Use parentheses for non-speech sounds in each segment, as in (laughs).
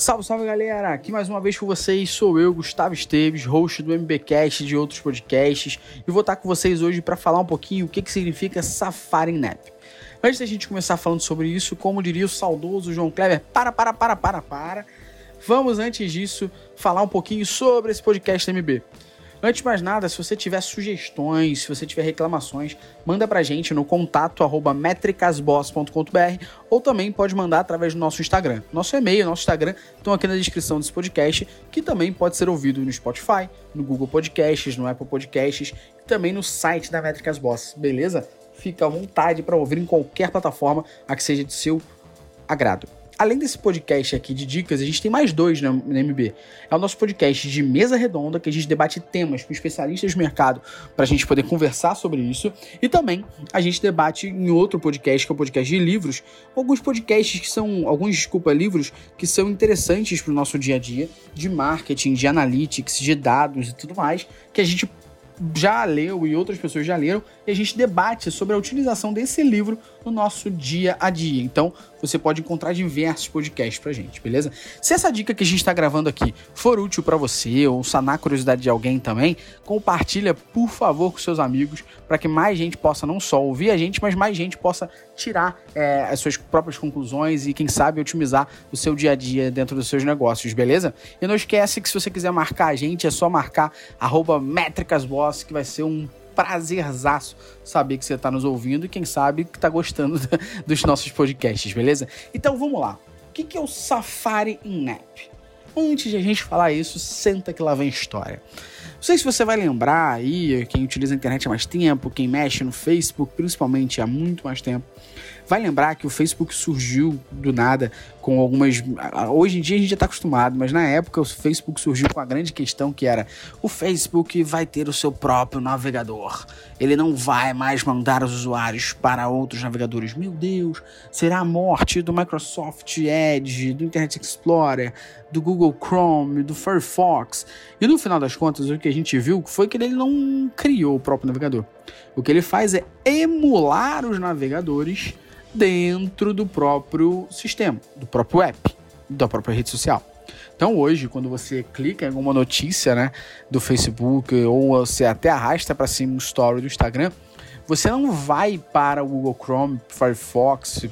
Salve, salve galera! Aqui mais uma vez com vocês sou eu, Gustavo Esteves, host do MBcast e de outros podcasts, e vou estar com vocês hoje para falar um pouquinho o que, que significa Safari Nap. Antes da gente começar falando sobre isso, como diria o saudoso João Kleber, para, para, para, para, para. Vamos antes disso falar um pouquinho sobre esse podcast MB. Antes de mais nada, se você tiver sugestões, se você tiver reclamações, manda pra gente no contato arroba metricasboss.com.br ou também pode mandar através do nosso Instagram. Nosso e-mail, nosso Instagram estão aqui na descrição desse podcast, que também pode ser ouvido no Spotify, no Google Podcasts, no Apple Podcasts e também no site da Métricas Boss, beleza? Fica à vontade para ouvir em qualquer plataforma a que seja de seu agrado além desse podcast aqui de dicas, a gente tem mais dois no, no MB. É o nosso podcast de mesa redonda, que a gente debate temas com especialistas do mercado para a gente poder conversar sobre isso. E também a gente debate em outro podcast, que é o podcast de livros, alguns podcasts que são, alguns, desculpa, livros que são interessantes para o nosso dia a dia, de marketing, de analytics, de dados e tudo mais, que a gente já leu e outras pessoas já leram, e a gente debate sobre a utilização desse livro no nosso dia a dia. Então, você pode encontrar diversos podcasts pra gente, beleza? Se essa dica que a gente tá gravando aqui for útil para você ou sanar a curiosidade de alguém também, compartilha, por favor, com seus amigos, para que mais gente possa não só ouvir a gente, mas mais gente possa tirar é, as suas próprias conclusões e, quem sabe, otimizar o seu dia a dia dentro dos seus negócios, beleza? E não esquece que se você quiser marcar a gente, é só marcar métricasboss, que vai ser um prazerzaço saber que você está nos ouvindo e quem sabe que está gostando (laughs) dos nossos podcasts, beleza? Então vamos lá. O que é o Safari in-app? Antes de a gente falar isso, senta que lá vem história. Não sei se você vai lembrar aí, quem utiliza a internet há mais tempo, quem mexe no Facebook, principalmente há muito mais tempo, vai lembrar que o Facebook surgiu do nada com algumas. Hoje em dia a gente já está acostumado, mas na época o Facebook surgiu com a grande questão que era: o Facebook vai ter o seu próprio navegador. Ele não vai mais mandar os usuários para outros navegadores. Meu Deus, será a morte do Microsoft Edge, do Internet Explorer, do Google Chrome, do Firefox. E no final das contas, o que a gente viu foi que ele não criou o próprio navegador. O que ele faz é emular os navegadores dentro do próprio sistema, do próprio app, da própria rede social. Então hoje, quando você clica em alguma notícia né, do Facebook ou você até arrasta para cima um story do Instagram, você não vai para o Google Chrome, Firefox,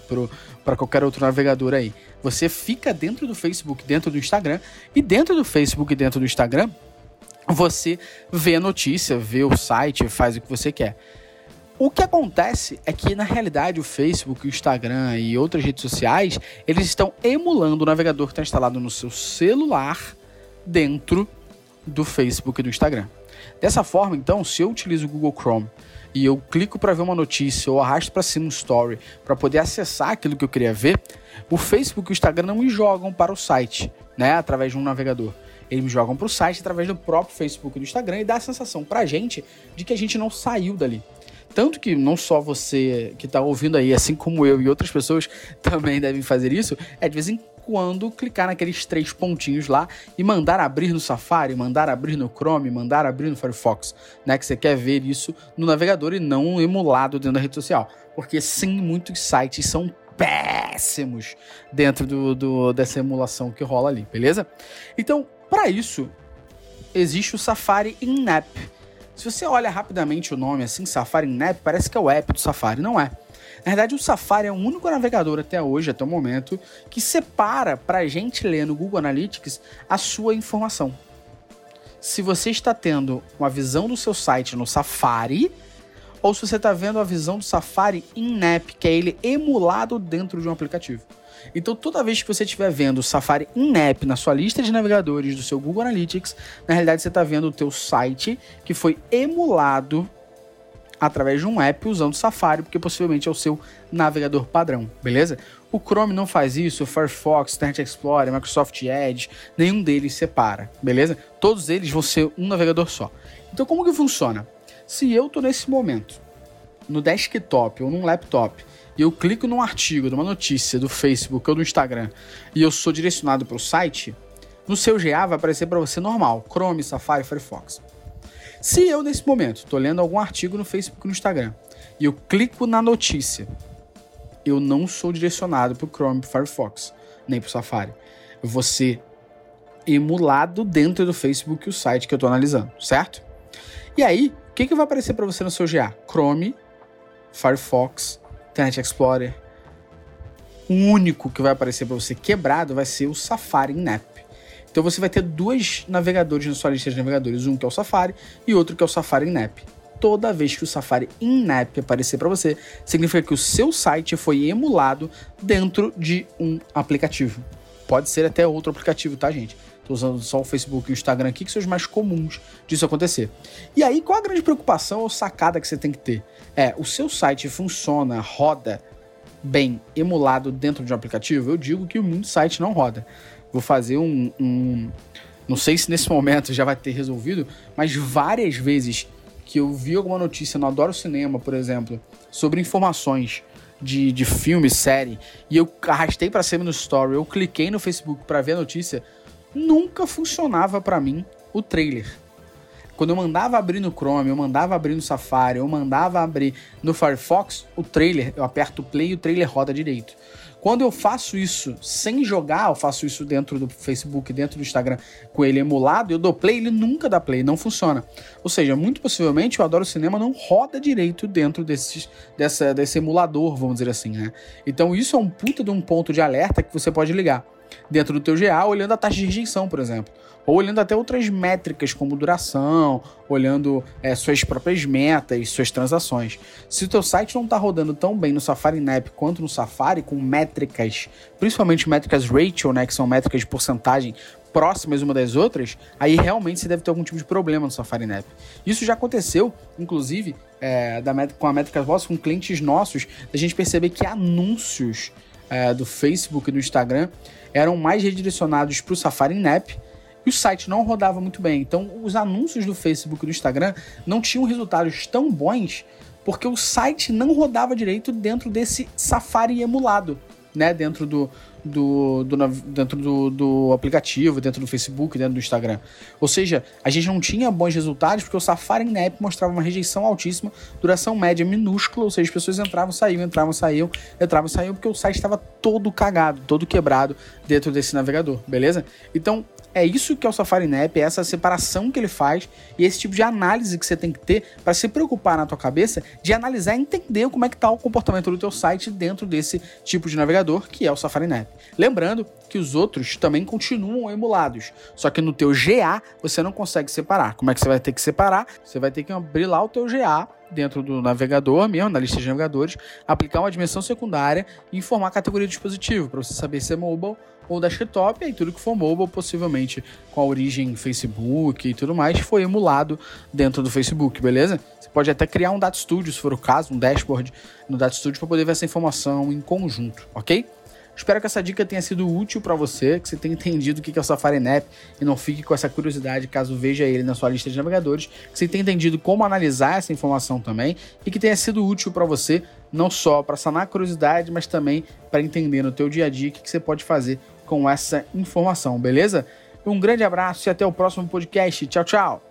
para qualquer outro navegador aí. Você fica dentro do Facebook, dentro do Instagram, e dentro do Facebook dentro do Instagram, você vê a notícia, vê o site, faz o que você quer. O que acontece é que, na realidade, o Facebook, o Instagram e outras redes sociais, eles estão emulando o navegador que está instalado no seu celular dentro do Facebook e do Instagram. Dessa forma, então, se eu utilizo o Google Chrome e eu clico para ver uma notícia ou arrasto para cima um story para poder acessar aquilo que eu queria ver, o Facebook e o Instagram não me jogam para o site, né, através de um navegador. Eles me jogam para o site através do próprio Facebook e do Instagram e dá a sensação para a gente de que a gente não saiu dali. Tanto que não só você que está ouvindo aí, assim como eu e outras pessoas (laughs) também devem fazer isso, é de vez em quando clicar naqueles três pontinhos lá e mandar abrir no Safari, mandar abrir no Chrome, mandar abrir no Firefox, né? Que você quer ver isso no navegador e não emulado dentro da rede social. Porque sim, muitos sites são péssimos dentro do, do dessa emulação que rola ali, beleza? Então, para isso, existe o Safari in-app se você olha rapidamente o nome assim, Safari Nap, parece que é o app do Safari. Não é. Na verdade, o Safari é o único navegador até hoje, até o momento, que separa para a gente ler no Google Analytics a sua informação. Se você está tendo uma visão do seu site no Safari, ou se você está vendo a visão do Safari in-app, que é ele emulado dentro de um aplicativo. Então, toda vez que você estiver vendo o Safari in-app na sua lista de navegadores do seu Google Analytics, na realidade você está vendo o teu site que foi emulado através de um app usando o Safari, porque possivelmente é o seu navegador padrão, beleza? O Chrome não faz isso, o Firefox, Internet Explorer, Microsoft Edge, nenhum deles separa, beleza? Todos eles vão ser um navegador só. Então como que funciona? Se eu estou nesse momento no desktop ou num laptop e eu clico num artigo, numa notícia do Facebook ou do Instagram e eu sou direcionado para o site, no seu GA vai aparecer para você normal, Chrome, Safari, Firefox. Se eu nesse momento estou lendo algum artigo no Facebook ou no Instagram e eu clico na notícia, eu não sou direcionado para o Chrome, para Firefox, nem para o Safari. eu vou ser emulado dentro do Facebook o site que eu estou analisando, certo? E aí, o que, que vai aparecer para você no seu GA? Chrome, Firefox, Internet Explorer. O único que vai aparecer para você quebrado vai ser o Safari Nap. Então você vai ter dois navegadores na sua lista de navegadores, um que é o Safari e outro que é o Safari Nap. Toda vez que o Safari in-app aparecer para você, significa que o seu site foi emulado dentro de um aplicativo. Pode ser até outro aplicativo, tá, gente? Tô usando só o Facebook e o Instagram aqui, que são os mais comuns disso acontecer. E aí, qual a grande preocupação ou sacada que você tem que ter? É, o seu site funciona, roda bem emulado dentro de um aplicativo? Eu digo que o site não roda. Vou fazer um, um. Não sei se nesse (laughs) momento já vai ter resolvido, mas várias vezes que eu vi alguma notícia no Adoro Cinema, por exemplo, sobre informações de, de filme, série, e eu arrastei para cima no story, eu cliquei no Facebook para ver a notícia, nunca funcionava para mim o trailer. Quando eu mandava abrir no Chrome, eu mandava abrir no Safari, eu mandava abrir no Firefox, o trailer, eu aperto play e o trailer roda direito. Quando eu faço isso sem jogar, eu faço isso dentro do Facebook, dentro do Instagram, com ele emulado, eu dou play, ele nunca dá play, não funciona. Ou seja, muito possivelmente o Adoro Cinema não roda direito dentro desses, dessa, desse emulador, vamos dizer assim, né? Então isso é um puta de um ponto de alerta que você pode ligar dentro do teu GA, olhando a taxa de rejeição, por exemplo. Ou olhando até outras métricas, como duração, olhando é, suas próprias metas, suas transações. Se o teu site não está rodando tão bem no Safari Nap quanto no Safari, com métricas, principalmente métricas ratio, né, que são métricas de porcentagem próximas uma das outras, aí realmente você deve ter algum tipo de problema no Safari Nap. Isso já aconteceu, inclusive, é, da, com a métrica Boss, com clientes nossos, a gente perceber que anúncios é, do Facebook e do Instagram eram mais redirecionados para o Safari Nap e o site não rodava muito bem. Então, os anúncios do Facebook e do Instagram não tinham resultados tão bons porque o site não rodava direito dentro desse Safari emulado, né? Dentro do, do, do, dentro do, do, aplicativo, dentro do Facebook, dentro do Instagram. Ou seja, a gente não tinha bons resultados porque o Safari Nap mostrava uma rejeição altíssima, duração média minúscula, ou seja, as pessoas entravam, saíam, entravam, saíam, entravam, saíam, porque o site estava todo cagado, todo quebrado dentro desse navegador, beleza? Então, é isso que é o Safari Nap, é essa separação que ele faz e esse tipo de análise que você tem que ter para se preocupar na tua cabeça de analisar e entender como é que está o comportamento do teu site dentro desse tipo de navegador que é o Safari Nap. Lembrando que os outros também continuam emulados, só que no teu GA você não consegue separar. Como é que você vai ter que separar? Você vai ter que abrir lá o teu GA dentro do navegador mesmo, na lista de navegadores, aplicar uma dimensão secundária e informar a categoria de dispositivo para você saber se é mobile ou desktop, e tudo que for mobile, possivelmente com a origem Facebook e tudo mais, foi emulado dentro do Facebook, beleza? Você pode até criar um Data Studio, se for o caso, um dashboard no Data Studio para poder ver essa informação em conjunto, ok? Espero que essa dica tenha sido útil para você, que você tenha entendido o que é o Safari Nap e não fique com essa curiosidade caso veja ele na sua lista de navegadores, que você tenha entendido como analisar essa informação também e que tenha sido útil para você não só para sanar a curiosidade, mas também para entender no teu dia a dia o que você pode fazer com essa informação, beleza? Um grande abraço e até o próximo podcast. Tchau, tchau!